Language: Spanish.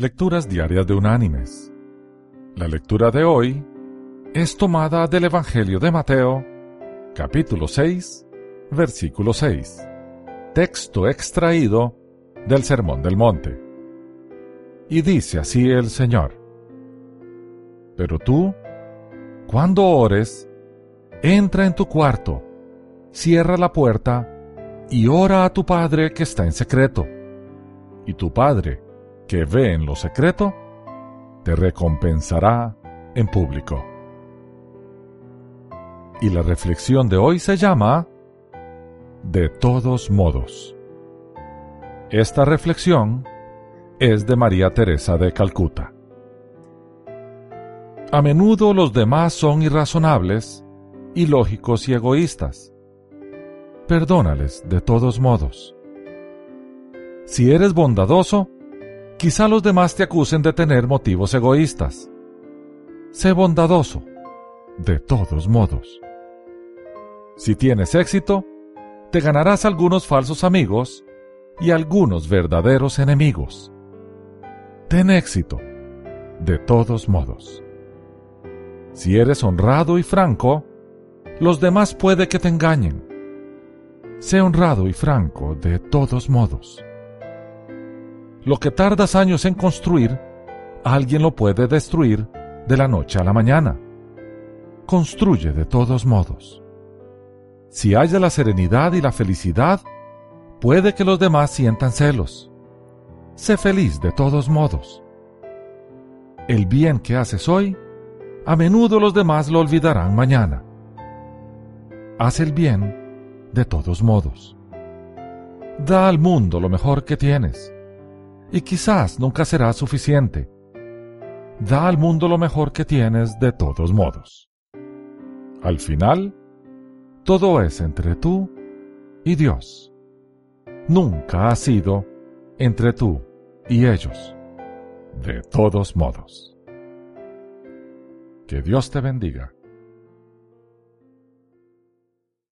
Lecturas Diarias de Unánimes. La lectura de hoy es tomada del Evangelio de Mateo, capítulo 6, versículo 6, texto extraído del Sermón del Monte. Y dice así el Señor, Pero tú, cuando ores, entra en tu cuarto, cierra la puerta y ora a tu Padre que está en secreto. Y tu Padre, que ve en lo secreto, te recompensará en público. Y la reflexión de hoy se llama De todos modos. Esta reflexión es de María Teresa de Calcuta. A menudo los demás son irrazonables, ilógicos y egoístas. Perdónales de todos modos. Si eres bondadoso, Quizá los demás te acusen de tener motivos egoístas. Sé bondadoso, de todos modos. Si tienes éxito, te ganarás algunos falsos amigos y algunos verdaderos enemigos. Ten éxito, de todos modos. Si eres honrado y franco, los demás puede que te engañen. Sé honrado y franco de todos modos. Lo que tardas años en construir, alguien lo puede destruir de la noche a la mañana. Construye de todos modos. Si haya la serenidad y la felicidad, puede que los demás sientan celos. Sé feliz de todos modos. El bien que haces hoy, a menudo los demás lo olvidarán mañana. Haz el bien de todos modos. Da al mundo lo mejor que tienes y quizás nunca será suficiente. Da al mundo lo mejor que tienes de todos modos. Al final, todo es entre tú y Dios. Nunca ha sido entre tú y ellos. De todos modos. Que Dios te bendiga.